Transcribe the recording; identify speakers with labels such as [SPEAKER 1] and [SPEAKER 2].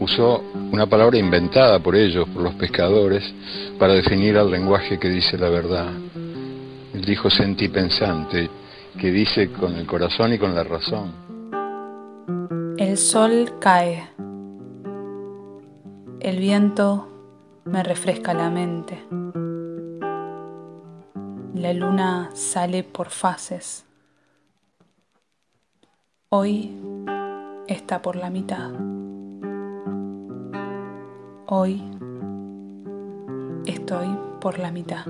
[SPEAKER 1] Usó una palabra inventada por ellos, por los pescadores, para definir al lenguaje que dice la verdad. Él dijo senti pensante, que dice con el corazón y con la razón.
[SPEAKER 2] El sol cae. El viento me refresca la mente. La luna sale por fases. Hoy está por la mitad. Hoy estoy por la mitad.